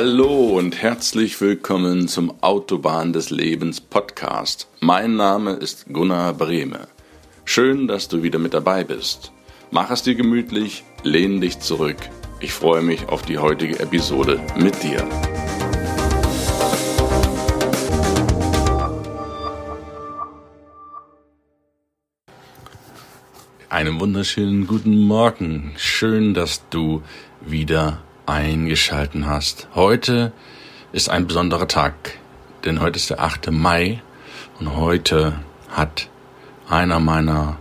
Hallo und herzlich willkommen zum Autobahn des Lebens Podcast. Mein Name ist Gunnar Brehme. Schön, dass du wieder mit dabei bist. Mach es dir gemütlich, lehn dich zurück. Ich freue mich auf die heutige Episode mit dir. Einen wunderschönen guten Morgen. Schön, dass du wieder eingeschalten hast. Heute ist ein besonderer Tag, denn heute ist der 8. Mai und heute hat einer meiner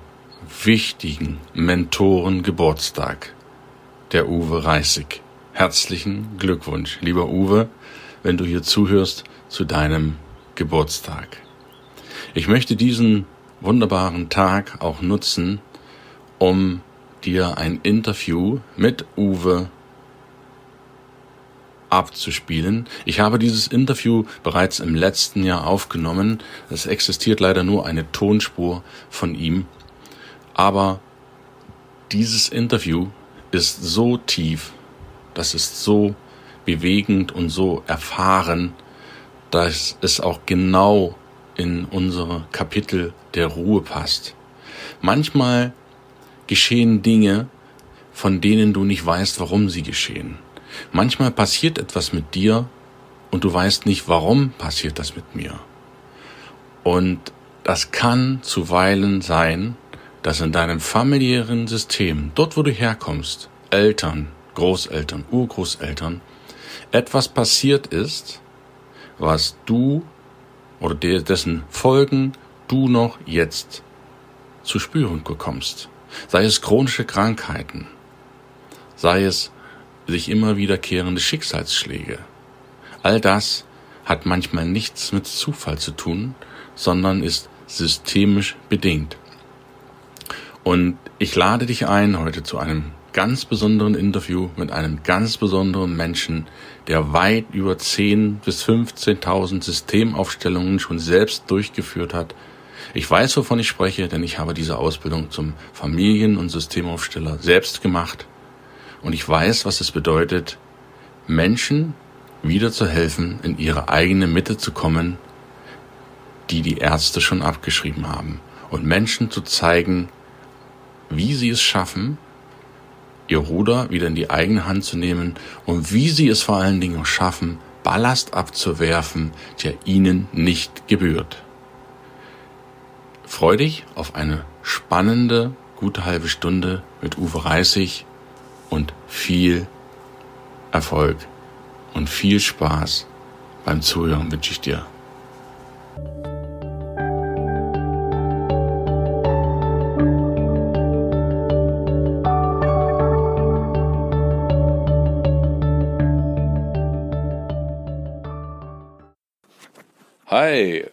wichtigen Mentoren Geburtstag, der Uwe Reißig. Herzlichen Glückwunsch, lieber Uwe, wenn du hier zuhörst zu deinem Geburtstag. Ich möchte diesen wunderbaren Tag auch nutzen, um dir ein Interview mit Uwe abzuspielen. Ich habe dieses Interview bereits im letzten Jahr aufgenommen. Es existiert leider nur eine Tonspur von ihm. Aber dieses Interview ist so tief, das ist so bewegend und so erfahren, dass es auch genau in unsere Kapitel der Ruhe passt. Manchmal geschehen Dinge, von denen du nicht weißt, warum sie geschehen. Manchmal passiert etwas mit dir und du weißt nicht, warum passiert das mit mir. Und das kann zuweilen sein, dass in deinem familiären System, dort wo du herkommst, Eltern, Großeltern, Urgroßeltern, etwas passiert ist, was du oder dessen Folgen du noch jetzt zu spüren bekommst sei es chronische Krankheiten, sei es sich immer wiederkehrende Schicksalsschläge. All das hat manchmal nichts mit Zufall zu tun, sondern ist systemisch bedingt. Und ich lade dich ein heute zu einem ganz besonderen Interview mit einem ganz besonderen Menschen, der weit über 10.000 bis 15.000 Systemaufstellungen schon selbst durchgeführt hat ich weiß, wovon ich spreche, denn ich habe diese Ausbildung zum Familien- und Systemaufsteller selbst gemacht. Und ich weiß, was es bedeutet, Menschen wieder zu helfen, in ihre eigene Mitte zu kommen, die die Ärzte schon abgeschrieben haben. Und Menschen zu zeigen, wie sie es schaffen, ihr Ruder wieder in die eigene Hand zu nehmen und wie sie es vor allen Dingen schaffen, Ballast abzuwerfen, der ihnen nicht gebührt. Freu dich auf eine spannende, gute halbe Stunde mit Uwe Reißig und viel Erfolg und viel Spaß beim Zuhören wünsche ich dir. Hi,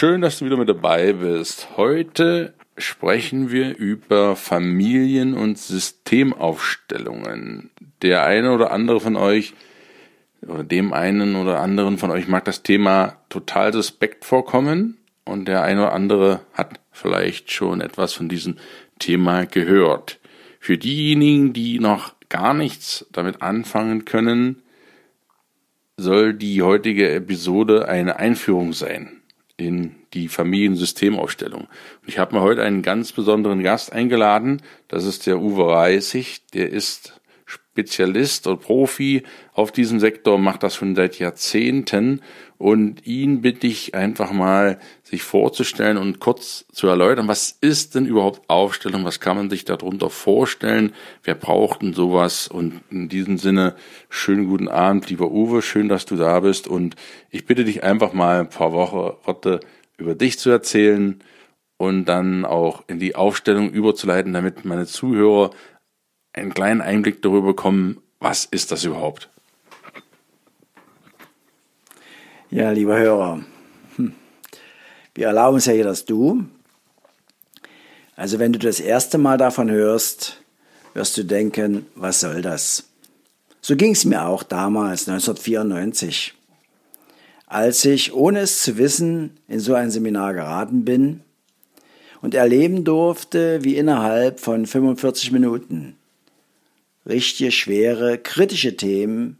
Schön, dass du wieder mit dabei bist. Heute sprechen wir über Familien- und Systemaufstellungen. Der eine oder andere von euch oder dem einen oder anderen von euch mag das Thema total suspekt vorkommen und der eine oder andere hat vielleicht schon etwas von diesem Thema gehört. Für diejenigen, die noch gar nichts damit anfangen können, soll die heutige Episode eine Einführung sein in die Familiensystemaufstellung. Und ich habe mir heute einen ganz besonderen Gast eingeladen. Das ist der Uwe Reisig. Der ist Spezialist und Profi auf diesem Sektor, macht das schon seit Jahrzehnten. Und ihn bitte ich einfach mal, sich vorzustellen und kurz zu erläutern, was ist denn überhaupt Aufstellung, was kann man sich darunter vorstellen, wer braucht denn sowas? Und in diesem Sinne, schönen guten Abend, lieber Uwe, schön, dass du da bist. Und ich bitte dich einfach mal ein paar Wochen, Worte über dich zu erzählen und dann auch in die Aufstellung überzuleiten, damit meine Zuhörer einen kleinen Einblick darüber bekommen, was ist das überhaupt? Ja, lieber Hörer, hm. wir erlauben uns ja hier das Du. Also wenn du das erste Mal davon hörst, wirst du denken, was soll das? So ging es mir auch damals, 1994, als ich, ohne es zu wissen, in so ein Seminar geraten bin und erleben durfte, wie innerhalb von 45 Minuten richtige, schwere, kritische Themen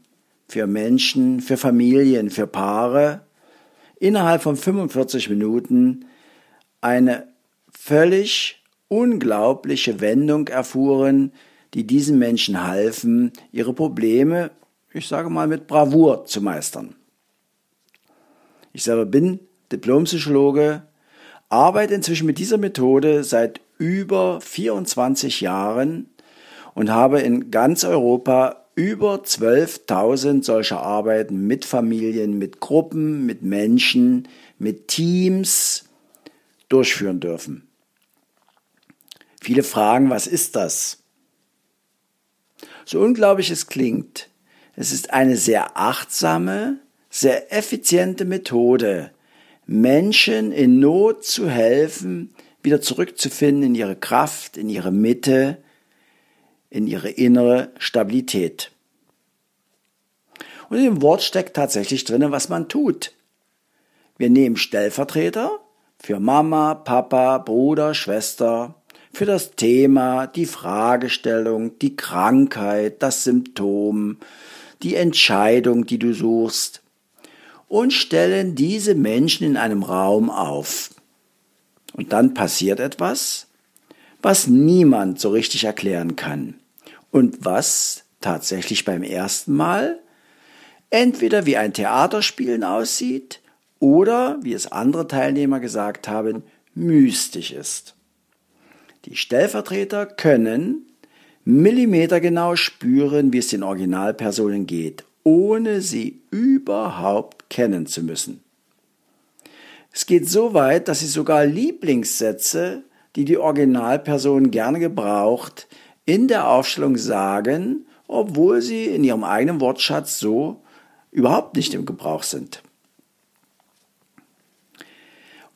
für Menschen, für Familien, für Paare innerhalb von 45 Minuten eine völlig unglaubliche Wendung erfuhren, die diesen Menschen halfen, ihre Probleme, ich sage mal, mit Bravour zu meistern. Ich selber bin Diplompsychologe, arbeite inzwischen mit dieser Methode seit über 24 Jahren und habe in ganz Europa über 12.000 solcher Arbeiten mit Familien, mit Gruppen, mit Menschen, mit Teams durchführen dürfen. Viele fragen, was ist das? So unglaublich es klingt, es ist eine sehr achtsame, sehr effiziente Methode, Menschen in Not zu helfen, wieder zurückzufinden in ihre Kraft, in ihre Mitte, in ihre innere Stabilität. Und in dem Wort steckt tatsächlich drin, was man tut. Wir nehmen Stellvertreter für Mama, Papa, Bruder, Schwester, für das Thema, die Fragestellung, die Krankheit, das Symptom, die Entscheidung, die du suchst, und stellen diese Menschen in einem Raum auf. Und dann passiert etwas, was niemand so richtig erklären kann und was tatsächlich beim ersten Mal entweder wie ein Theaterspielen aussieht oder, wie es andere Teilnehmer gesagt haben, mystisch ist. Die Stellvertreter können millimetergenau spüren, wie es den Originalpersonen geht, ohne sie überhaupt kennen zu müssen. Es geht so weit, dass sie sogar Lieblingssätze, die die Originalperson gerne gebraucht, in der Aufstellung sagen, obwohl sie in ihrem eigenen Wortschatz so überhaupt nicht im Gebrauch sind.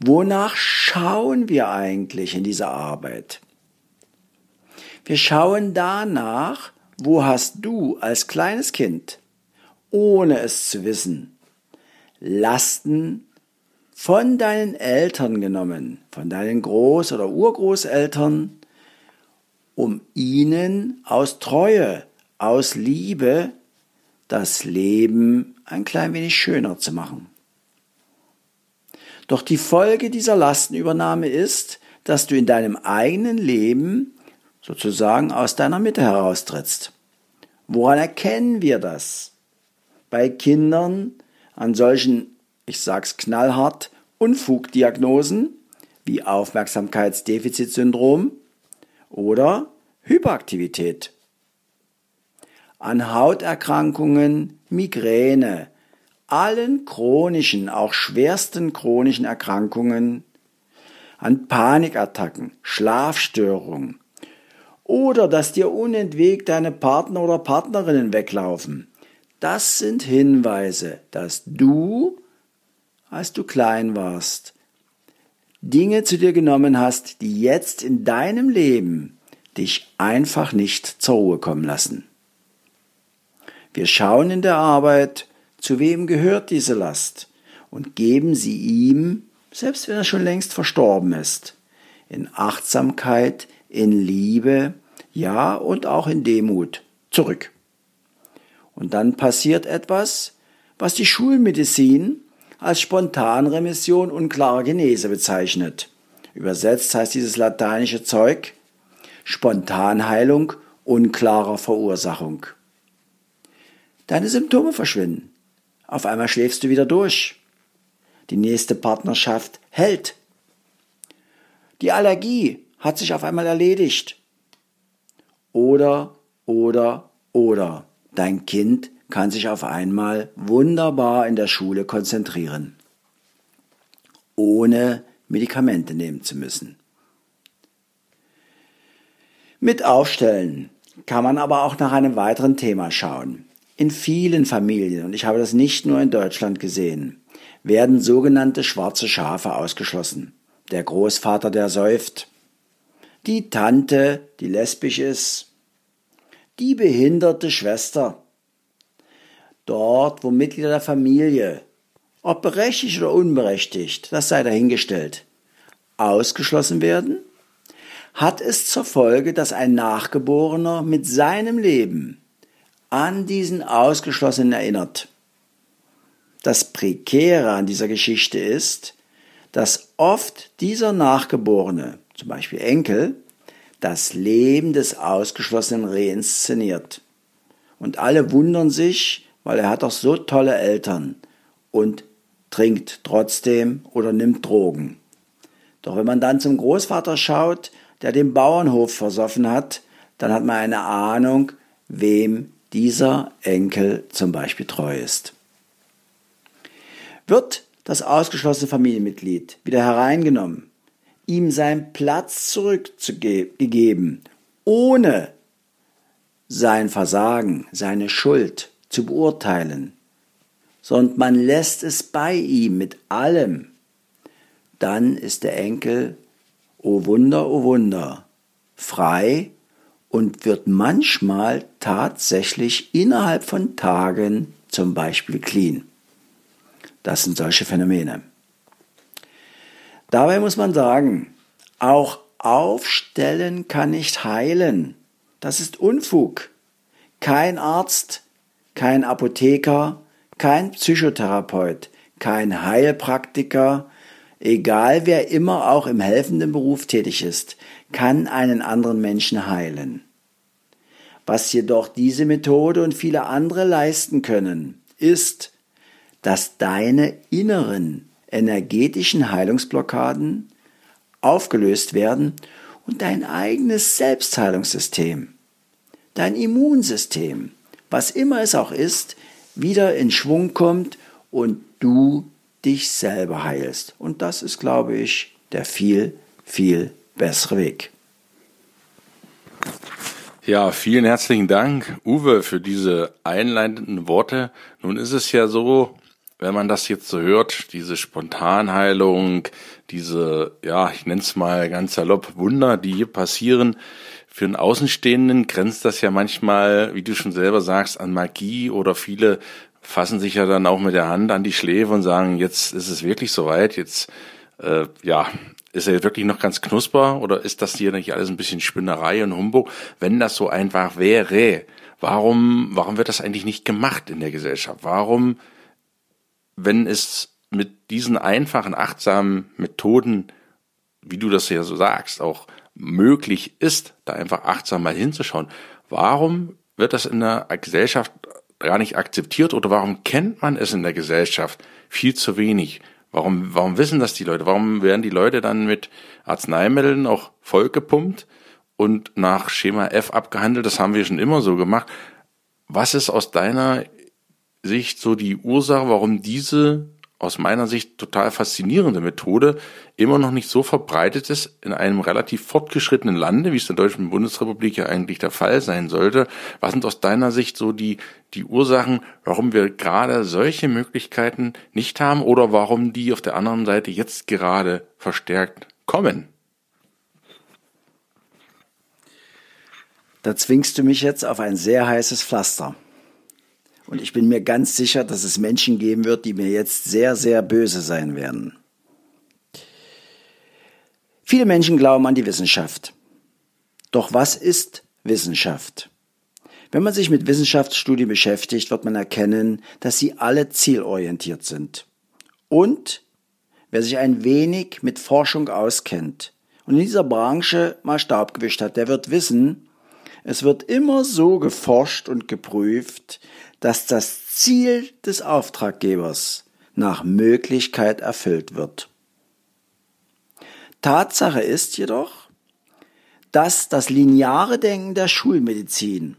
Wonach schauen wir eigentlich in dieser Arbeit? Wir schauen danach, wo hast du als kleines Kind, ohne es zu wissen, Lasten von deinen Eltern genommen, von deinen Groß- oder Urgroßeltern, um ihnen aus Treue, aus Liebe das Leben ein klein wenig schöner zu machen. Doch die Folge dieser Lastenübernahme ist, dass du in deinem eigenen Leben sozusagen aus deiner Mitte heraustrittst. Woran erkennen wir das? Bei Kindern an solchen, ich sag's knallhart, Unfugdiagnosen wie Aufmerksamkeitsdefizitsyndrom oder Hyperaktivität. An Hauterkrankungen, Migräne, allen chronischen, auch schwersten chronischen Erkrankungen, an Panikattacken, Schlafstörungen oder dass dir unentwegt deine Partner oder Partnerinnen weglaufen. Das sind Hinweise, dass du, als du klein warst, Dinge zu dir genommen hast, die jetzt in deinem Leben dich einfach nicht zur Ruhe kommen lassen. Wir schauen in der Arbeit, zu wem gehört diese Last und geben sie ihm, selbst wenn er schon längst verstorben ist, in Achtsamkeit, in Liebe, ja und auch in Demut zurück. Und dann passiert etwas, was die Schulmedizin als Spontanremission und klare Genese bezeichnet. Übersetzt heißt dieses lateinische Zeug Spontanheilung unklarer Verursachung. Deine Symptome verschwinden. Auf einmal schläfst du wieder durch. Die nächste Partnerschaft hält. Die Allergie hat sich auf einmal erledigt. Oder, oder, oder. Dein Kind kann sich auf einmal wunderbar in der Schule konzentrieren, ohne Medikamente nehmen zu müssen. Mit Aufstellen kann man aber auch nach einem weiteren Thema schauen. In vielen Familien, und ich habe das nicht nur in Deutschland gesehen, werden sogenannte schwarze Schafe ausgeschlossen. Der Großvater, der säuft, die Tante, die lesbisch ist, die behinderte Schwester, dort, wo Mitglieder der Familie, ob berechtigt oder unberechtigt, das sei dahingestellt, ausgeschlossen werden, hat es zur Folge, dass ein Nachgeborener mit seinem Leben an diesen Ausgeschlossenen erinnert. Das Prekäre an dieser Geschichte ist, dass oft dieser Nachgeborene, zum Beispiel Enkel, das Leben des Ausgeschlossenen reinszeniert. Und alle wundern sich, weil er hat doch so tolle Eltern und trinkt trotzdem oder nimmt Drogen. Doch wenn man dann zum Großvater schaut, der den Bauernhof versoffen hat, dann hat man eine Ahnung, wem dieser Enkel zum Beispiel treu ist. Wird das ausgeschlossene Familienmitglied wieder hereingenommen, ihm seinen Platz zurückgegeben, ohne sein Versagen, seine Schuld zu beurteilen, sondern man lässt es bei ihm mit allem, dann ist der Enkel, o oh Wunder, o oh Wunder, frei und wird manchmal tatsächlich innerhalb von Tagen zum Beispiel clean. Das sind solche Phänomene. Dabei muss man sagen, auch aufstellen kann nicht heilen. Das ist Unfug. Kein Arzt, kein Apotheker, kein Psychotherapeut, kein Heilpraktiker, egal wer immer auch im helfenden Beruf tätig ist, kann einen anderen Menschen heilen. Was jedoch diese Methode und viele andere leisten können, ist, dass deine inneren energetischen Heilungsblockaden aufgelöst werden und dein eigenes Selbstheilungssystem, dein Immunsystem, was immer es auch ist, wieder in Schwung kommt und du dich selber heilst. Und das ist, glaube ich, der viel, viel bessere Weg. Ja, vielen herzlichen Dank, Uwe, für diese einleitenden Worte. Nun ist es ja so, wenn man das jetzt so hört, diese Spontanheilung, diese, ja, ich nenne es mal ganz salopp, Wunder, die hier passieren, für einen Außenstehenden grenzt das ja manchmal, wie du schon selber sagst, an Magie oder viele fassen sich ja dann auch mit der Hand an die Schläfe und sagen, jetzt ist es wirklich soweit, jetzt, äh, ja, ist er wirklich noch ganz knusper oder ist das hier nicht alles ein bisschen Spinnerei und Humbug? Wenn das so einfach wäre, warum, warum wird das eigentlich nicht gemacht in der Gesellschaft? Warum wenn es mit diesen einfachen, achtsamen Methoden, wie du das ja so sagst, auch möglich ist, da einfach achtsam mal hinzuschauen, warum wird das in der Gesellschaft gar nicht akzeptiert oder warum kennt man es in der Gesellschaft viel zu wenig? Warum, warum wissen das die Leute? Warum werden die Leute dann mit Arzneimitteln auch vollgepumpt und nach Schema F abgehandelt? Das haben wir schon immer so gemacht. Was ist aus deiner Sicht so die Ursache, warum diese aus meiner Sicht total faszinierende Methode immer noch nicht so verbreitet ist in einem relativ fortgeschrittenen Lande, wie es in der Deutschen Bundesrepublik ja eigentlich der Fall sein sollte. Was sind aus deiner Sicht so die, die Ursachen, warum wir gerade solche Möglichkeiten nicht haben oder warum die auf der anderen Seite jetzt gerade verstärkt kommen? Da zwingst du mich jetzt auf ein sehr heißes Pflaster. Und ich bin mir ganz sicher, dass es Menschen geben wird, die mir jetzt sehr, sehr böse sein werden. Viele Menschen glauben an die Wissenschaft. Doch was ist Wissenschaft? Wenn man sich mit Wissenschaftsstudien beschäftigt, wird man erkennen, dass sie alle zielorientiert sind. Und wer sich ein wenig mit Forschung auskennt und in dieser Branche mal Staub gewischt hat, der wird wissen, es wird immer so geforscht und geprüft, dass das Ziel des Auftraggebers nach Möglichkeit erfüllt wird. Tatsache ist jedoch, dass das lineare Denken der Schulmedizin,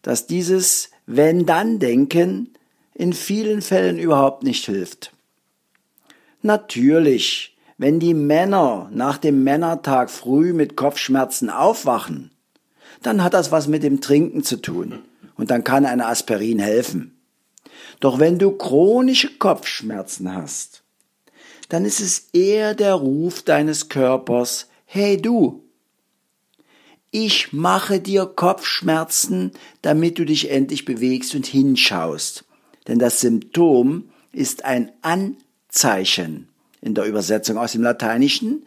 dass dieses Wenn-Dann-Denken in vielen Fällen überhaupt nicht hilft. Natürlich, wenn die Männer nach dem Männertag früh mit Kopfschmerzen aufwachen, dann hat das was mit dem Trinken zu tun und dann kann ein Aspirin helfen. Doch wenn du chronische Kopfschmerzen hast, dann ist es eher der Ruf deines Körpers, hey du, ich mache dir Kopfschmerzen, damit du dich endlich bewegst und hinschaust. Denn das Symptom ist ein Anzeichen in der Übersetzung aus dem Lateinischen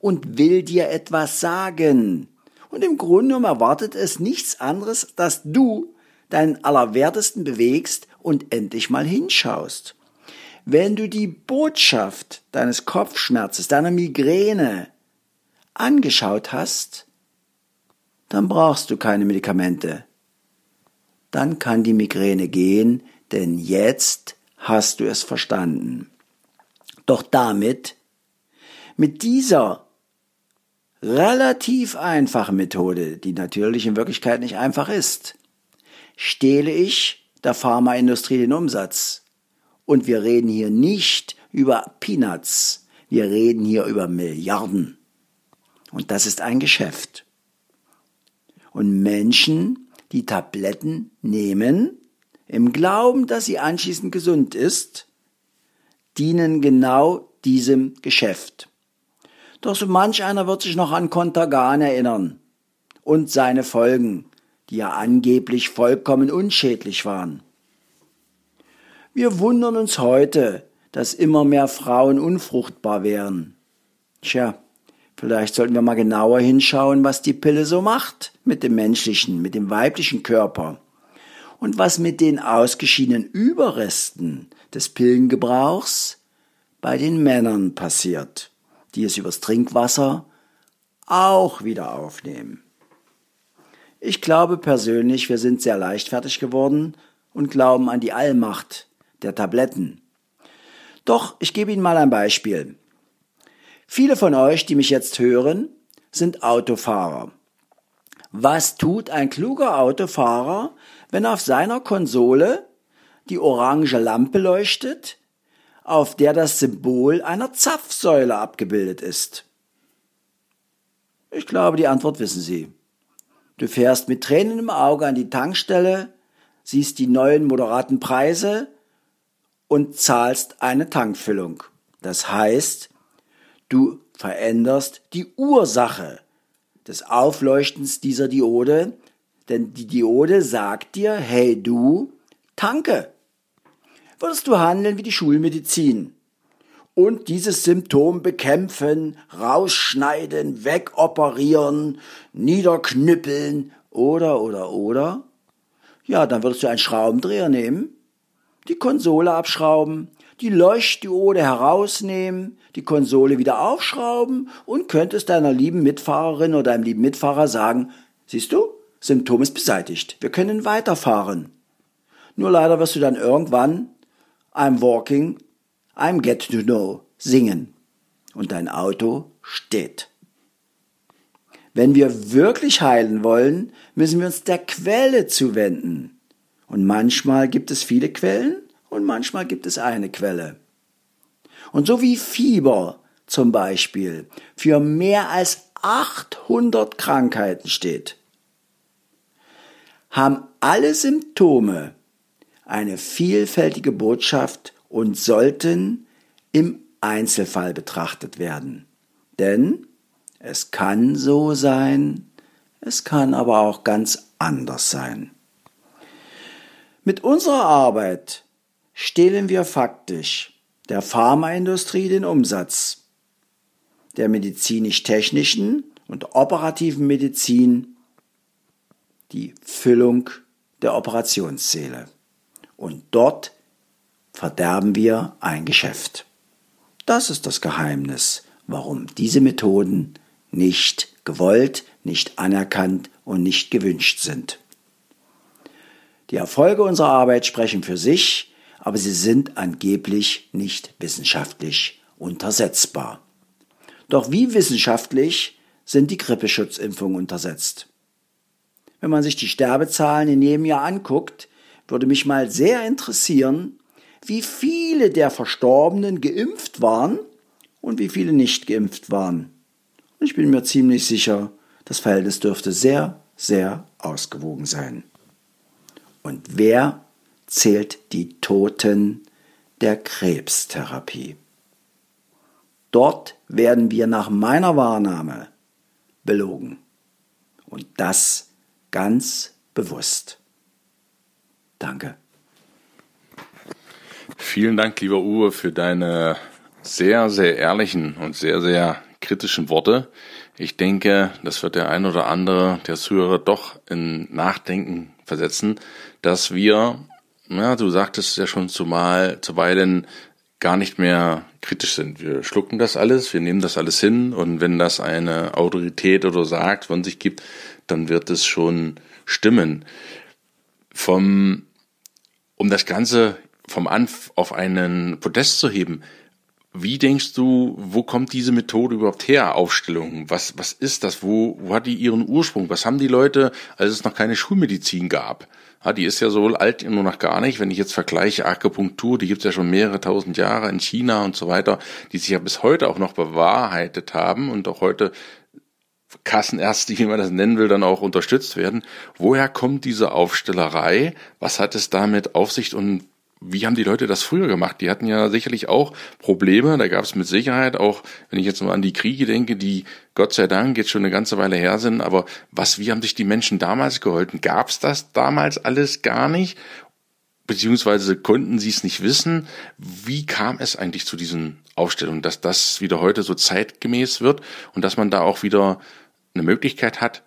und will dir etwas sagen. Und im Grunde genommen erwartet es nichts anderes, dass du deinen Allerwertesten bewegst und endlich mal hinschaust. Wenn du die Botschaft deines Kopfschmerzes, deiner Migräne angeschaut hast, dann brauchst du keine Medikamente. Dann kann die Migräne gehen, denn jetzt hast du es verstanden. Doch damit, mit dieser relativ einfachen Methode, die natürlich in Wirklichkeit nicht einfach ist, stehle ich der Pharmaindustrie den Umsatz. Und wir reden hier nicht über Peanuts, wir reden hier über Milliarden. Und das ist ein Geschäft. Und Menschen, die Tabletten nehmen, im Glauben, dass sie anschließend gesund ist, dienen genau diesem Geschäft. Doch so manch einer wird sich noch an Kontergan erinnern und seine Folgen, die ja angeblich vollkommen unschädlich waren. Wir wundern uns heute, dass immer mehr Frauen unfruchtbar wären. Tja, vielleicht sollten wir mal genauer hinschauen, was die Pille so macht mit dem menschlichen, mit dem weiblichen Körper und was mit den ausgeschiedenen Überresten des Pillengebrauchs bei den Männern passiert, die es übers Trinkwasser auch wieder aufnehmen. Ich glaube persönlich, wir sind sehr leichtfertig geworden und glauben an die Allmacht der Tabletten. Doch ich gebe Ihnen mal ein Beispiel. Viele von euch, die mich jetzt hören, sind Autofahrer. Was tut ein kluger Autofahrer, wenn auf seiner Konsole die orange Lampe leuchtet, auf der das Symbol einer Zapfsäule abgebildet ist? Ich glaube, die Antwort wissen Sie. Du fährst mit Tränen im Auge an die Tankstelle, siehst die neuen moderaten Preise und zahlst eine Tankfüllung. Das heißt, du veränderst die Ursache des Aufleuchtens dieser Diode, denn die Diode sagt dir, hey du, tanke. Würdest du handeln wie die Schulmedizin und dieses Symptom bekämpfen, rausschneiden, wegoperieren, niederknüppeln oder oder oder, ja, dann würdest du einen Schraubendreher nehmen die Konsole abschrauben, die Leuchtdiode herausnehmen, die Konsole wieder aufschrauben und könntest deiner lieben Mitfahrerin oder deinem lieben Mitfahrer sagen, siehst du, Symptom ist beseitigt, wir können weiterfahren. Nur leider wirst du dann irgendwann I'm walking, I'm get to know singen und dein Auto steht. Wenn wir wirklich heilen wollen, müssen wir uns der Quelle zuwenden. Und manchmal gibt es viele Quellen und manchmal gibt es eine Quelle. Und so wie Fieber zum Beispiel für mehr als 800 Krankheiten steht, haben alle Symptome eine vielfältige Botschaft und sollten im Einzelfall betrachtet werden. Denn es kann so sein, es kann aber auch ganz anders sein. Mit unserer Arbeit stehlen wir faktisch der Pharmaindustrie den Umsatz, der medizinisch-technischen und operativen Medizin die Füllung der Operationssäle. Und dort verderben wir ein Geschäft. Das ist das Geheimnis, warum diese Methoden nicht gewollt, nicht anerkannt und nicht gewünscht sind. Die Erfolge unserer Arbeit sprechen für sich, aber sie sind angeblich nicht wissenschaftlich untersetzbar. Doch wie wissenschaftlich sind die Grippeschutzimpfungen untersetzt? Wenn man sich die Sterbezahlen in jedem Jahr anguckt, würde mich mal sehr interessieren, wie viele der Verstorbenen geimpft waren und wie viele nicht geimpft waren. Und ich bin mir ziemlich sicher, das Verhältnis dürfte sehr, sehr ausgewogen sein. Und wer zählt die Toten der Krebstherapie? Dort werden wir nach meiner Wahrnahme belogen. Und das ganz bewusst. Danke. Vielen Dank, lieber Uwe, für deine sehr, sehr ehrlichen und sehr, sehr kritischen Worte. Ich denke, das wird der ein oder andere der Zuhörer doch in Nachdenken versetzen, dass wir, ja, du sagtest ja schon zumal, zuweilen gar nicht mehr kritisch sind. Wir schlucken das alles, wir nehmen das alles hin und wenn das eine Autorität oder sagt von sich gibt, dann wird es schon stimmen. Vom, um das Ganze vom Anf auf einen Podest zu heben, wie denkst du, wo kommt diese Methode überhaupt her, Aufstellung? Was, was ist das? Wo, wo hat die ihren Ursprung? Was haben die Leute, als es noch keine Schulmedizin gab? Ja, die ist ja so alt nur noch gar nicht. Wenn ich jetzt vergleiche Akupunktur, die gibt's ja schon mehrere tausend Jahre in China und so weiter, die sich ja bis heute auch noch bewahrheitet haben und auch heute Kassenärzte, wie man das nennen will, dann auch unterstützt werden. Woher kommt diese Aufstellerei? Was hat es damit auf sich und wie haben die Leute das früher gemacht? Die hatten ja sicherlich auch Probleme. Da gab es mit Sicherheit auch, wenn ich jetzt mal an die Kriege denke, die Gott sei Dank jetzt schon eine ganze Weile her sind. Aber was, wie haben sich die Menschen damals geholfen? Gab es das damals alles gar nicht? Beziehungsweise konnten sie es nicht wissen? Wie kam es eigentlich zu diesen Aufstellungen, dass das wieder heute so zeitgemäß wird und dass man da auch wieder eine Möglichkeit hat,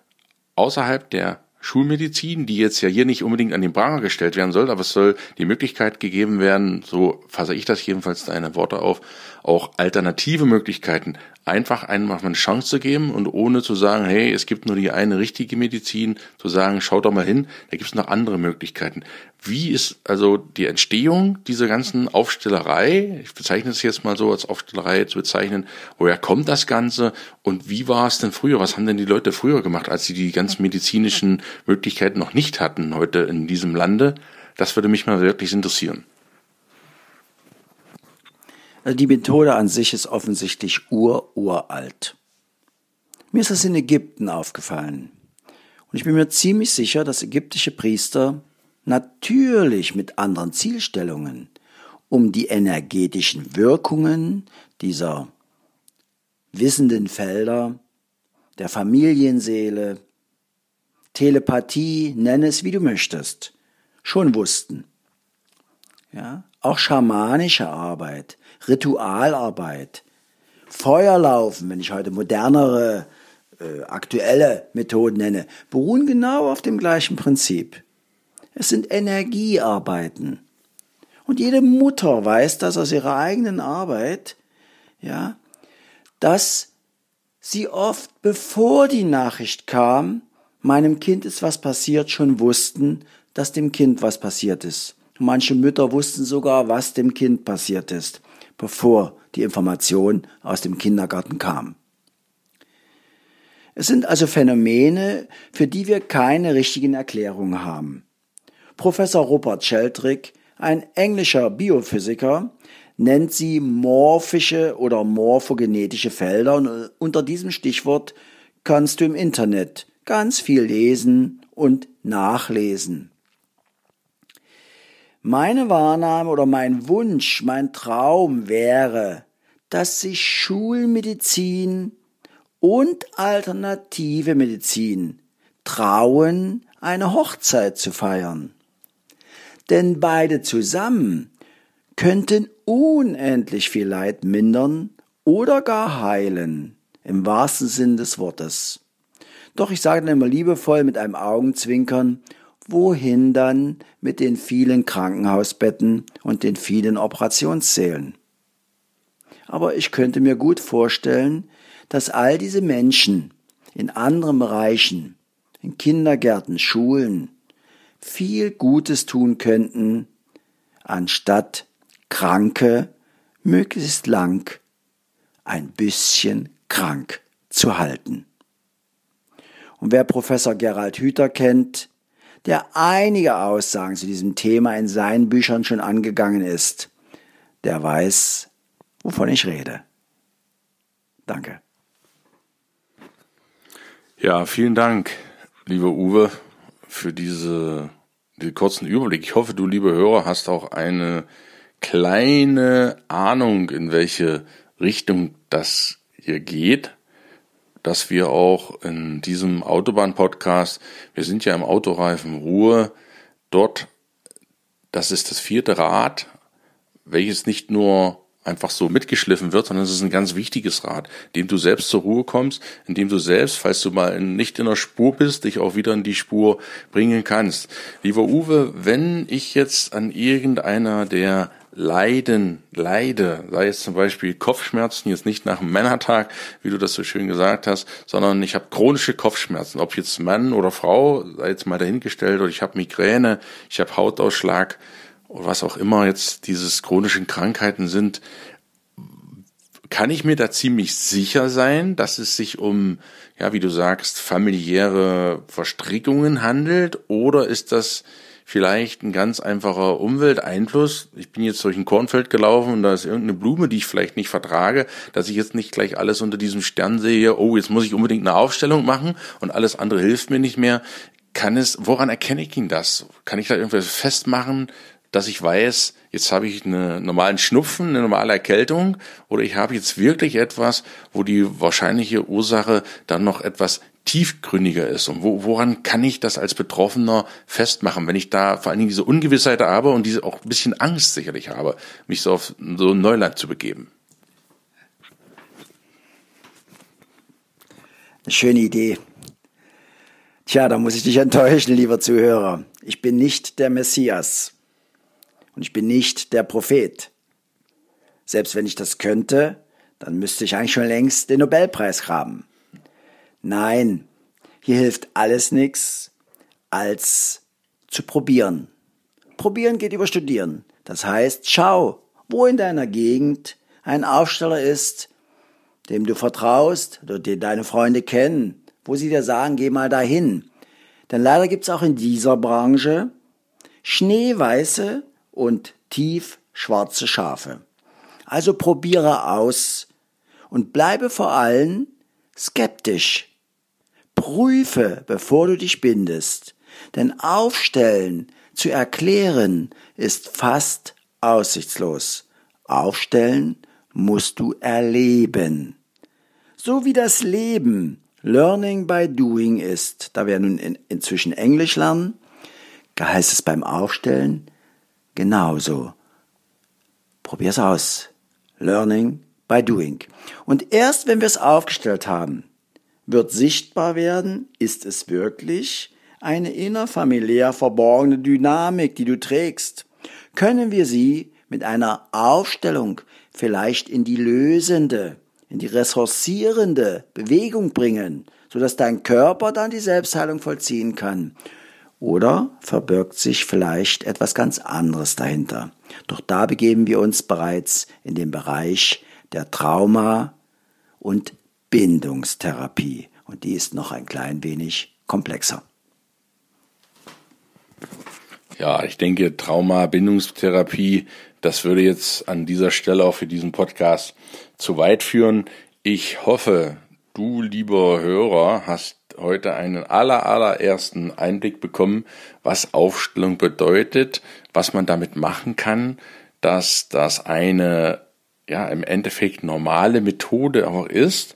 außerhalb der Schulmedizin, die jetzt ja hier nicht unbedingt an den Pranger gestellt werden soll, aber es soll die Möglichkeit gegeben werden, so fasse ich das jedenfalls deine Worte auf, auch alternative Möglichkeiten einfach einfach eine Chance zu geben und ohne zu sagen, hey, es gibt nur die eine richtige Medizin, zu sagen, schaut doch mal hin, da gibt es noch andere Möglichkeiten. Wie ist also die Entstehung dieser ganzen Aufstellerei, ich bezeichne es jetzt mal so als Aufstellerei zu bezeichnen, woher kommt das Ganze und wie war es denn früher, was haben denn die Leute früher gemacht, als sie die ganzen medizinischen Möglichkeiten noch nicht hatten heute in diesem Lande? Das würde mich mal wirklich interessieren. Also die Methode an sich ist offensichtlich ur-uralt. Mir ist das in Ägypten aufgefallen. Und ich bin mir ziemlich sicher, dass ägyptische Priester natürlich mit anderen Zielstellungen, um die energetischen Wirkungen dieser wissenden Felder, der Familienseele, Telepathie, nenne es wie du möchtest, schon wussten. Ja, auch schamanische Arbeit, Ritualarbeit, Feuerlaufen, wenn ich heute modernere, äh, aktuelle Methoden nenne, beruhen genau auf dem gleichen Prinzip. Es sind Energiearbeiten. Und jede Mutter weiß das aus ihrer eigenen Arbeit, ja, dass sie oft, bevor die Nachricht kam, meinem Kind ist was passiert, schon wussten, dass dem Kind was passiert ist. Manche Mütter wussten sogar, was dem Kind passiert ist bevor die Information aus dem Kindergarten kam. Es sind also Phänomene, für die wir keine richtigen Erklärungen haben. Professor Rupert Sheldrake, ein englischer Biophysiker, nennt sie morphische oder morphogenetische Felder und unter diesem Stichwort kannst du im Internet ganz viel lesen und nachlesen. Meine Wahrnahme oder mein Wunsch, mein Traum wäre, dass sich Schulmedizin und alternative Medizin trauen, eine Hochzeit zu feiern. Denn beide zusammen könnten unendlich viel Leid mindern oder gar heilen, im wahrsten Sinn des Wortes. Doch ich sage dann immer liebevoll mit einem Augenzwinkern, wohin dann mit den vielen Krankenhausbetten und den vielen Operationssälen? Aber ich könnte mir gut vorstellen, dass all diese Menschen in anderen Bereichen, in Kindergärten, Schulen, viel Gutes tun könnten, anstatt Kranke möglichst lang ein bisschen krank zu halten. Und wer Professor Gerald Hüther kennt, der einige Aussagen zu diesem Thema in seinen Büchern schon angegangen ist, der weiß, wovon ich rede. Danke. Ja, vielen Dank, lieber Uwe, für diese, den kurzen Überblick. Ich hoffe, du, liebe Hörer, hast auch eine kleine Ahnung, in welche Richtung das hier geht dass wir auch in diesem Autobahn-Podcast, wir sind ja im Autoreifen Ruhe, dort, das ist das vierte Rad, welches nicht nur einfach so mitgeschliffen wird, sondern es ist ein ganz wichtiges Rad, dem du selbst zur Ruhe kommst, indem du selbst, falls du mal nicht in der Spur bist, dich auch wieder in die Spur bringen kannst. Lieber Uwe, wenn ich jetzt an irgendeiner der Leiden, Leide, sei es zum Beispiel Kopfschmerzen, jetzt nicht nach dem Männertag, wie du das so schön gesagt hast, sondern ich habe chronische Kopfschmerzen, ob jetzt Mann oder Frau, sei jetzt mal dahingestellt, oder ich habe Migräne, ich habe Hautausschlag, oder was auch immer jetzt diese chronischen Krankheiten sind, kann ich mir da ziemlich sicher sein, dass es sich um, ja, wie du sagst, familiäre Verstrickungen handelt? Oder ist das vielleicht ein ganz einfacher Umwelteinfluss? Ich bin jetzt durch ein Kornfeld gelaufen und da ist irgendeine Blume, die ich vielleicht nicht vertrage, dass ich jetzt nicht gleich alles unter diesem Stern sehe, oh, jetzt muss ich unbedingt eine Aufstellung machen und alles andere hilft mir nicht mehr. Kann es, woran erkenne ich ihn das? Kann ich da irgendwas festmachen? dass ich weiß, jetzt habe ich einen normalen Schnupfen, eine normale Erkältung oder ich habe jetzt wirklich etwas, wo die wahrscheinliche Ursache dann noch etwas tiefgründiger ist. Und wo, woran kann ich das als Betroffener festmachen, wenn ich da vor allen Dingen diese Ungewissheit habe und diese auch ein bisschen Angst sicherlich habe, mich so auf so ein Neuland zu begeben? Eine schöne Idee. Tja, da muss ich dich enttäuschen, lieber Zuhörer. Ich bin nicht der Messias. Und ich bin nicht der Prophet. Selbst wenn ich das könnte, dann müsste ich eigentlich schon längst den Nobelpreis haben. Nein, hier hilft alles nichts, als zu probieren. Probieren geht über Studieren. Das heißt, schau, wo in deiner Gegend ein Aufsteller ist, dem du vertraust oder den deine Freunde kennen, wo sie dir sagen, geh mal dahin. Denn leider gibt's auch in dieser Branche schneeweiße und tief schwarze Schafe. Also probiere aus und bleibe vor allem skeptisch. Prüfe, bevor du dich bindest, denn aufstellen, zu erklären, ist fast aussichtslos. Aufstellen musst du erleben. So wie das Leben Learning by Doing ist, da wir nun in, inzwischen Englisch lernen, heißt es beim Aufstellen, genauso. Probier's aus. Learning by doing. Und erst wenn wir es aufgestellt haben, wird sichtbar werden, ist es wirklich eine innerfamiliär verborgene Dynamik, die du trägst. Können wir sie mit einer Aufstellung vielleicht in die lösende, in die ressourcierende Bewegung bringen, sodass dein Körper dann die Selbstheilung vollziehen kann oder verbirgt sich vielleicht etwas ganz anderes dahinter? Doch da begeben wir uns bereits in den Bereich der Trauma- und Bindungstherapie. Und die ist noch ein klein wenig komplexer. Ja, ich denke, Trauma-Bindungstherapie, das würde jetzt an dieser Stelle auch für diesen Podcast zu weit führen. Ich hoffe, du, lieber Hörer, hast heute einen aller, allerersten Einblick bekommen, was Aufstellung bedeutet, was man damit machen kann, dass das eine, ja, im Endeffekt normale Methode auch ist,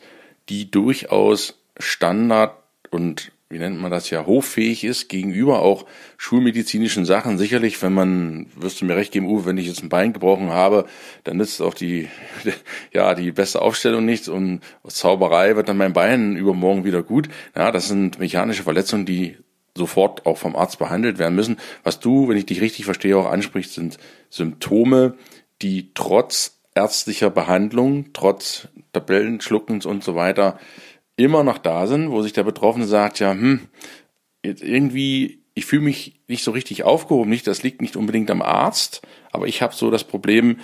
die durchaus Standard und wie nennt man das ja, hoffähig ist gegenüber auch schulmedizinischen Sachen. Sicherlich, wenn man, wirst du mir recht geben, Uwe, wenn ich jetzt ein Bein gebrochen habe, dann nützt auch die, ja, die beste Aufstellung nichts und aus Zauberei wird dann mein Bein übermorgen wieder gut. Ja, das sind mechanische Verletzungen, die sofort auch vom Arzt behandelt werden müssen. Was du, wenn ich dich richtig verstehe, auch ansprichst, sind Symptome, die trotz ärztlicher Behandlung, trotz Tabellenschluckens und so weiter immer noch da sind, wo sich der Betroffene sagt, ja, hm, jetzt irgendwie, ich fühle mich nicht so richtig aufgehoben, nicht, das liegt nicht unbedingt am Arzt, aber ich habe so das Problem,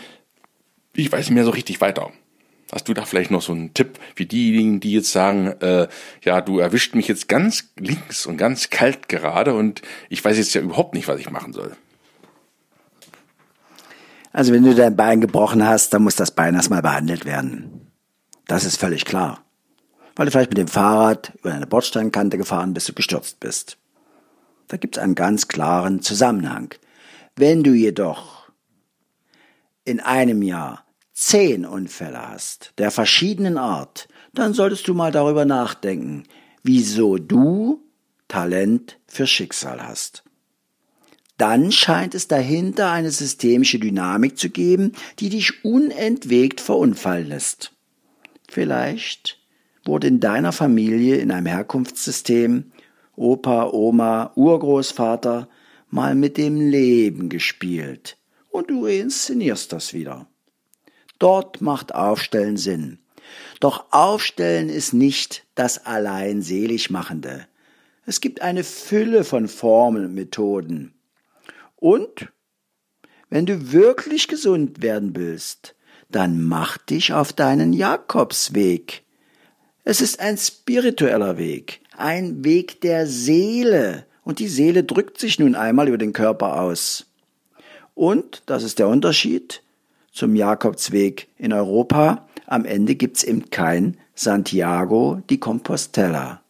ich weiß nicht mehr so richtig weiter. Hast du da vielleicht noch so einen Tipp, wie diejenigen, die jetzt sagen, äh, ja, du erwischt mich jetzt ganz links und ganz kalt gerade und ich weiß jetzt ja überhaupt nicht, was ich machen soll. Also wenn du dein Bein gebrochen hast, dann muss das Bein erstmal behandelt werden. Das ist völlig klar weil du vielleicht mit dem Fahrrad über eine Bordsteinkante gefahren bist und gestürzt bist. Da gibt es einen ganz klaren Zusammenhang. Wenn du jedoch in einem Jahr zehn Unfälle hast, der verschiedenen Art, dann solltest du mal darüber nachdenken, wieso du Talent für Schicksal hast. Dann scheint es dahinter eine systemische Dynamik zu geben, die dich unentwegt verunfallen lässt. Vielleicht wurde in deiner Familie in einem Herkunftssystem Opa, Oma, Urgroßvater mal mit dem Leben gespielt und du inszenierst das wieder. Dort macht Aufstellen Sinn. Doch Aufstellen ist nicht das allein Seligmachende. Es gibt eine Fülle von Formeln und Methoden. Und wenn du wirklich gesund werden willst, dann mach dich auf deinen Jakobsweg. Es ist ein spiritueller Weg, ein Weg der Seele, und die Seele drückt sich nun einmal über den Körper aus. Und, das ist der Unterschied zum Jakobsweg in Europa, am Ende gibt's eben kein Santiago di Compostela.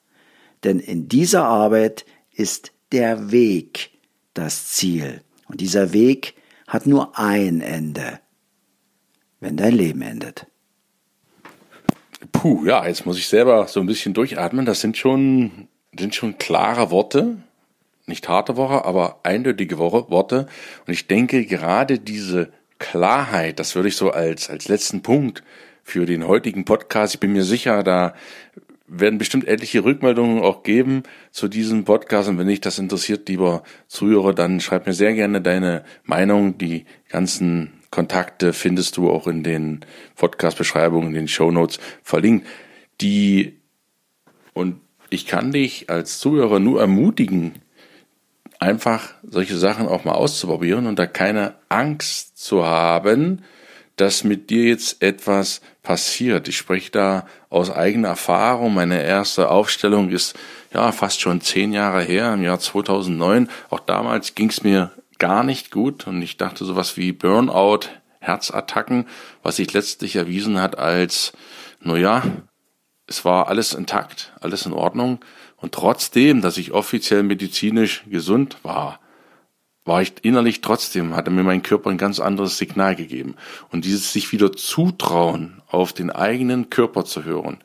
Denn in dieser Arbeit ist der Weg das Ziel. Und dieser Weg hat nur ein Ende, wenn dein Leben endet. Puh, ja, jetzt muss ich selber so ein bisschen durchatmen. Das sind schon, sind schon klare Worte. Nicht harte Worte, aber eindeutige Worte. Und ich denke, gerade diese Klarheit, das würde ich so als, als letzten Punkt für den heutigen Podcast. Ich bin mir sicher, da werden bestimmt etliche Rückmeldungen auch geben zu diesem Podcast. Und wenn dich das interessiert, lieber Zuhörer, dann schreib mir sehr gerne deine Meinung. Die ganzen Kontakte findest du auch in den Podcast-Beschreibungen, in den Show Notes verlinkt. Die, und ich kann dich als Zuhörer nur ermutigen, einfach solche Sachen auch mal auszuprobieren und da keine Angst zu haben, dass mit dir jetzt etwas passiert. Ich spreche da aus eigener Erfahrung. Meine erste Aufstellung ist ja fast schon zehn Jahre her, im Jahr 2009. Auch damals ging es mir gar nicht gut und ich dachte sowas wie Burnout, Herzattacken, was sich letztlich erwiesen hat als, naja, es war alles intakt, alles in Ordnung. Und trotzdem, dass ich offiziell medizinisch gesund war, war ich innerlich trotzdem, hatte mir mein Körper ein ganz anderes Signal gegeben. Und dieses sich wieder zutrauen, auf den eigenen Körper zu hören,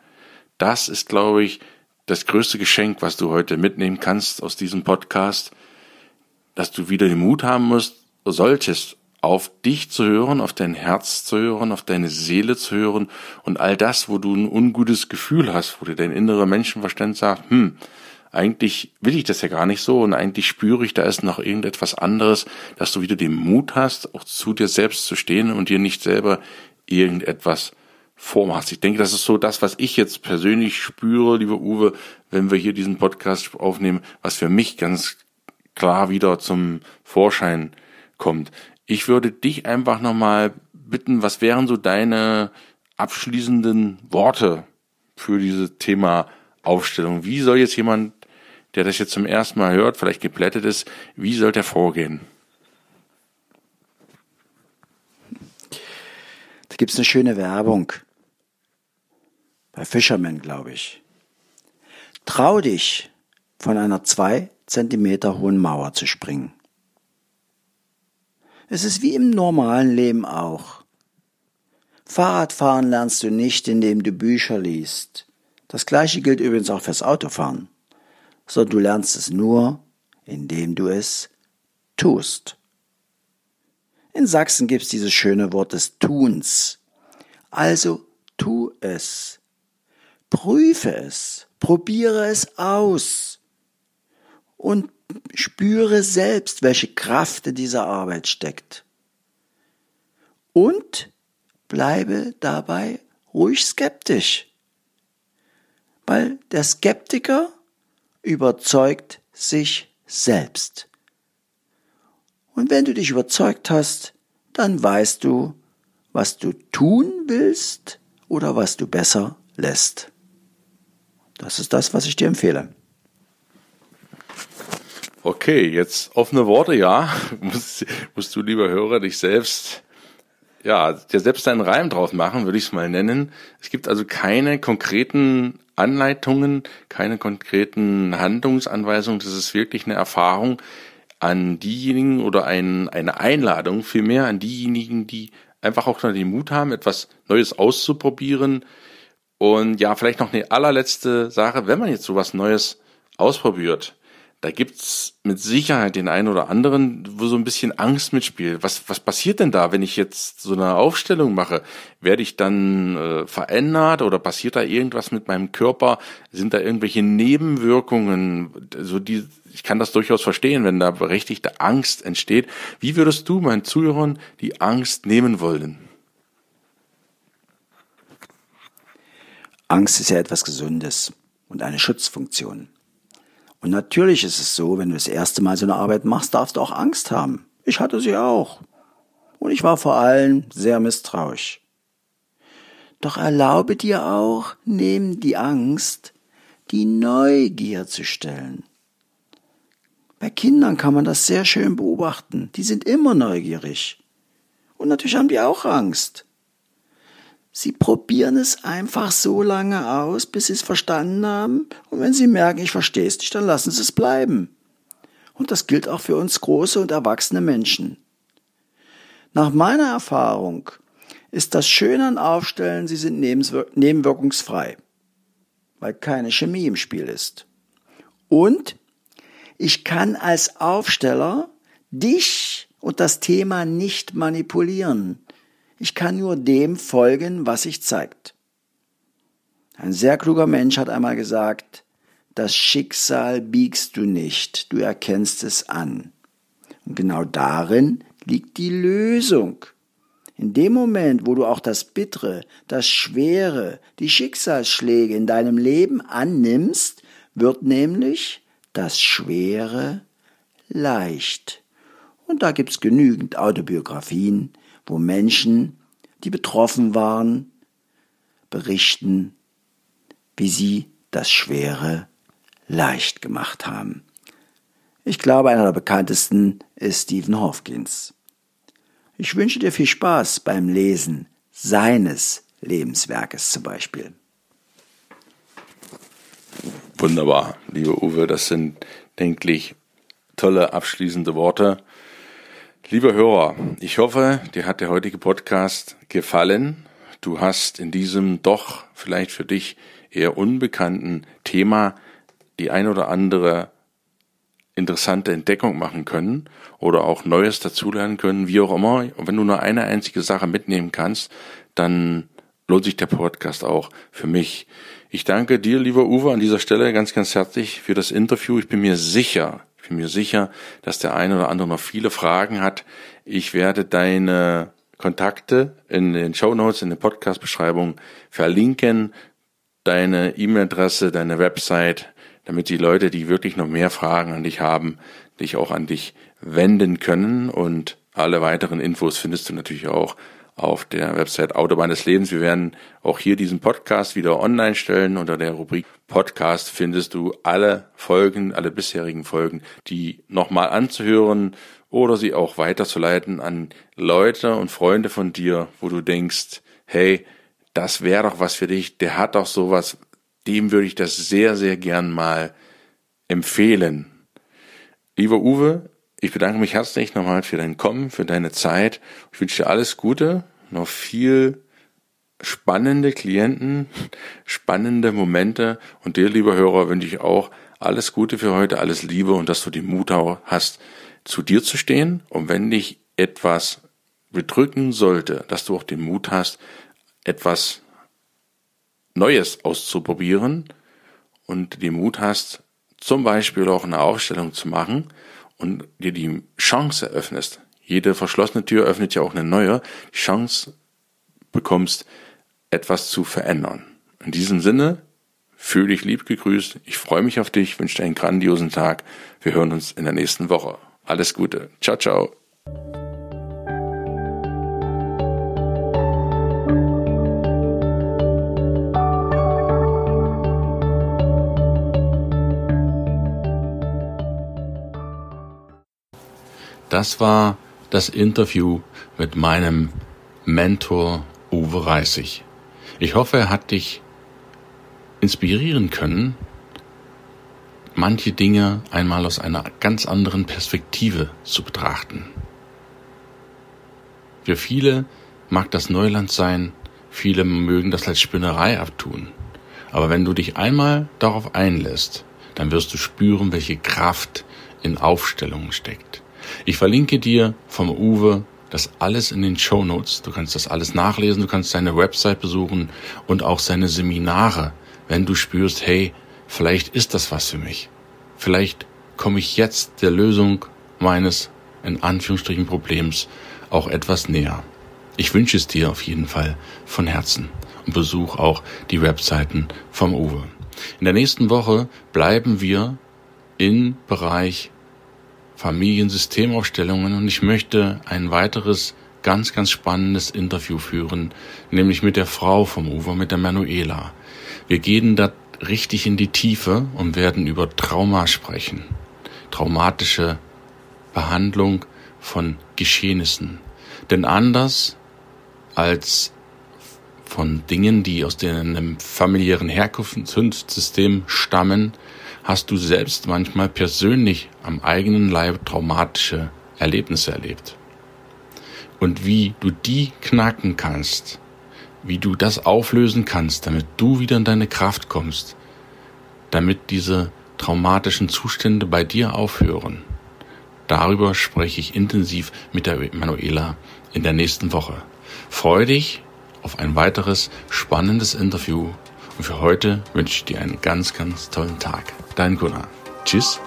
das ist, glaube ich, das größte Geschenk, was du heute mitnehmen kannst aus diesem Podcast, dass du wieder den Mut haben musst, solltest, auf dich zu hören, auf dein Herz zu hören, auf deine Seele zu hören und all das, wo du ein ungutes Gefühl hast, wo dir dein innerer Menschenverstand sagt, hm, eigentlich will ich das ja gar nicht so und eigentlich spüre ich, da ist noch irgendetwas anderes, dass du wieder den Mut hast, auch zu dir selbst zu stehen und dir nicht selber irgendetwas vormachst. Ich denke, das ist so das, was ich jetzt persönlich spüre, lieber Uwe, wenn wir hier diesen Podcast aufnehmen, was für mich ganz klar wieder zum Vorschein kommt. Ich würde dich einfach nochmal bitten, was wären so deine abschließenden Worte für dieses Thema Aufstellung? Wie soll jetzt jemand der das jetzt zum ersten Mal hört, vielleicht geplättet ist, wie soll der vorgehen? Da gibt es eine schöne Werbung. Bei Fisherman, glaube ich. Trau dich, von einer zwei Zentimeter hohen Mauer zu springen. Es ist wie im normalen Leben auch. Fahrradfahren lernst du nicht, indem du Bücher liest. Das gleiche gilt übrigens auch fürs Autofahren sondern du lernst es nur, indem du es tust. In Sachsen gibt es dieses schöne Wort des Tuns. Also tu es. Prüfe es. Probiere es aus. Und spüre selbst, welche Kraft in dieser Arbeit steckt. Und bleibe dabei ruhig skeptisch. Weil der Skeptiker überzeugt sich selbst. Und wenn du dich überzeugt hast, dann weißt du, was du tun willst oder was du besser lässt. Das ist das, was ich dir empfehle. Okay, jetzt offene Worte, ja. musst, musst du, lieber Hörer, dich selbst, ja, dir selbst einen Reim drauf machen, würde ich es mal nennen. Es gibt also keine konkreten Anleitungen, keine konkreten Handlungsanweisungen. Das ist wirklich eine Erfahrung an diejenigen oder ein, eine Einladung vielmehr an diejenigen, die einfach auch noch den Mut haben, etwas Neues auszuprobieren. Und ja, vielleicht noch eine allerletzte Sache, wenn man jetzt sowas Neues ausprobiert, da gibt's mit Sicherheit den einen oder anderen, wo so ein bisschen Angst mitspielt. Was, was passiert denn da, wenn ich jetzt so eine Aufstellung mache? Werde ich dann äh, verändert oder passiert da irgendwas mit meinem Körper? Sind da irgendwelche Nebenwirkungen? So die, ich kann das durchaus verstehen, wenn da berechtigte Angst entsteht. Wie würdest du meinen Zuhörern die Angst nehmen wollen? Angst ist ja etwas Gesundes und eine Schutzfunktion. Und natürlich ist es so, wenn du das erste Mal so eine Arbeit machst, darfst du auch Angst haben. Ich hatte sie auch. Und ich war vor allem sehr misstrauisch. Doch erlaube dir auch, neben die Angst, die Neugier zu stellen. Bei Kindern kann man das sehr schön beobachten. Die sind immer neugierig. Und natürlich haben die auch Angst. Sie probieren es einfach so lange aus, bis Sie es verstanden haben. Und wenn Sie merken, ich verstehe es nicht, dann lassen Sie es bleiben. Und das gilt auch für uns große und erwachsene Menschen. Nach meiner Erfahrung ist das Schöne an Aufstellen, sie sind nebenwirkungsfrei, weil keine Chemie im Spiel ist. Und ich kann als Aufsteller dich und das Thema nicht manipulieren. Ich kann nur dem folgen, was sich zeigt. Ein sehr kluger Mensch hat einmal gesagt, das Schicksal biegst du nicht, du erkennst es an. Und genau darin liegt die Lösung. In dem Moment, wo du auch das Bittere, das Schwere, die Schicksalsschläge in deinem Leben annimmst, wird nämlich das Schwere leicht. Und da gibt's genügend Autobiografien, wo Menschen, die betroffen waren, berichten, wie sie das Schwere leicht gemacht haben. Ich glaube, einer der bekanntesten ist Stephen Hawkins. Ich wünsche dir viel Spaß beim Lesen seines Lebenswerkes zum Beispiel. Wunderbar, lieber Uwe, das sind, denke ich, tolle abschließende Worte. Lieber Hörer, ich hoffe, dir hat der heutige Podcast gefallen. Du hast in diesem doch vielleicht für dich eher unbekannten Thema die ein oder andere interessante Entdeckung machen können oder auch Neues dazulernen können, wie auch immer. Und wenn du nur eine einzige Sache mitnehmen kannst, dann lohnt sich der Podcast auch für mich. Ich danke dir, lieber Uwe, an dieser Stelle ganz, ganz herzlich für das Interview. Ich bin mir sicher, ich bin mir sicher, dass der eine oder andere noch viele Fragen hat. Ich werde deine Kontakte in den Show Notes, in der Podcast-Beschreibung verlinken, deine E-Mail-Adresse, deine Website, damit die Leute, die wirklich noch mehr Fragen an dich haben, dich auch an dich wenden können. Und alle weiteren Infos findest du natürlich auch auf der Website Autobahn des Lebens. Wir werden auch hier diesen Podcast wieder online stellen. Unter der Rubrik Podcast findest du alle Folgen, alle bisherigen Folgen, die nochmal anzuhören oder sie auch weiterzuleiten an Leute und Freunde von dir, wo du denkst, hey, das wäre doch was für dich, der hat doch sowas, dem würde ich das sehr, sehr gern mal empfehlen. Lieber Uwe, ich bedanke mich herzlich nochmal für dein Kommen, für deine Zeit. Ich wünsche dir alles Gute, noch viel spannende Klienten, spannende Momente und dir, lieber Hörer, wünsche ich auch alles Gute für heute, alles Liebe und dass du den Mut hast, zu dir zu stehen und wenn dich etwas bedrücken sollte, dass du auch den Mut hast, etwas Neues auszuprobieren und den Mut hast, zum Beispiel auch eine Aufstellung zu machen und dir die Chance eröffnest, jede verschlossene Tür öffnet ja auch eine neue, die Chance bekommst, etwas zu verändern. In diesem Sinne, fühle dich lieb gegrüßt, ich freue mich auf dich, wünsche dir einen grandiosen Tag, wir hören uns in der nächsten Woche. Alles Gute, ciao, ciao. Das war das Interview mit meinem Mentor Uwe Reisig. Ich hoffe, er hat dich inspirieren können, manche Dinge einmal aus einer ganz anderen Perspektive zu betrachten. Für viele mag das Neuland sein, viele mögen das als Spinnerei abtun. Aber wenn du dich einmal darauf einlässt, dann wirst du spüren, welche Kraft in Aufstellungen steckt. Ich verlinke dir vom Uwe das alles in den Show Notes. Du kannst das alles nachlesen, du kannst seine Website besuchen und auch seine Seminare, wenn du spürst, hey, vielleicht ist das was für mich. Vielleicht komme ich jetzt der Lösung meines in Anführungsstrichen Problems auch etwas näher. Ich wünsche es dir auf jeden Fall von Herzen und besuch auch die Webseiten vom Uwe. In der nächsten Woche bleiben wir im Bereich Familiensystemaufstellungen und ich möchte ein weiteres ganz, ganz spannendes Interview führen, nämlich mit der Frau vom Uwe, mit der Manuela. Wir gehen da richtig in die Tiefe und werden über Trauma sprechen. Traumatische Behandlung von Geschehnissen. Denn anders als von Dingen, die aus dem familiären Herkunftssystem stammen, hast du selbst manchmal persönlich am eigenen Leib traumatische Erlebnisse erlebt. Und wie du die knacken kannst, wie du das auflösen kannst, damit du wieder in deine Kraft kommst, damit diese traumatischen Zustände bei dir aufhören. Darüber spreche ich intensiv mit der Manuela in der nächsten Woche. Freue dich auf ein weiteres spannendes Interview und für heute wünsche ich dir einen ganz, ganz tollen Tag. Dein Gunnar. Tschüss.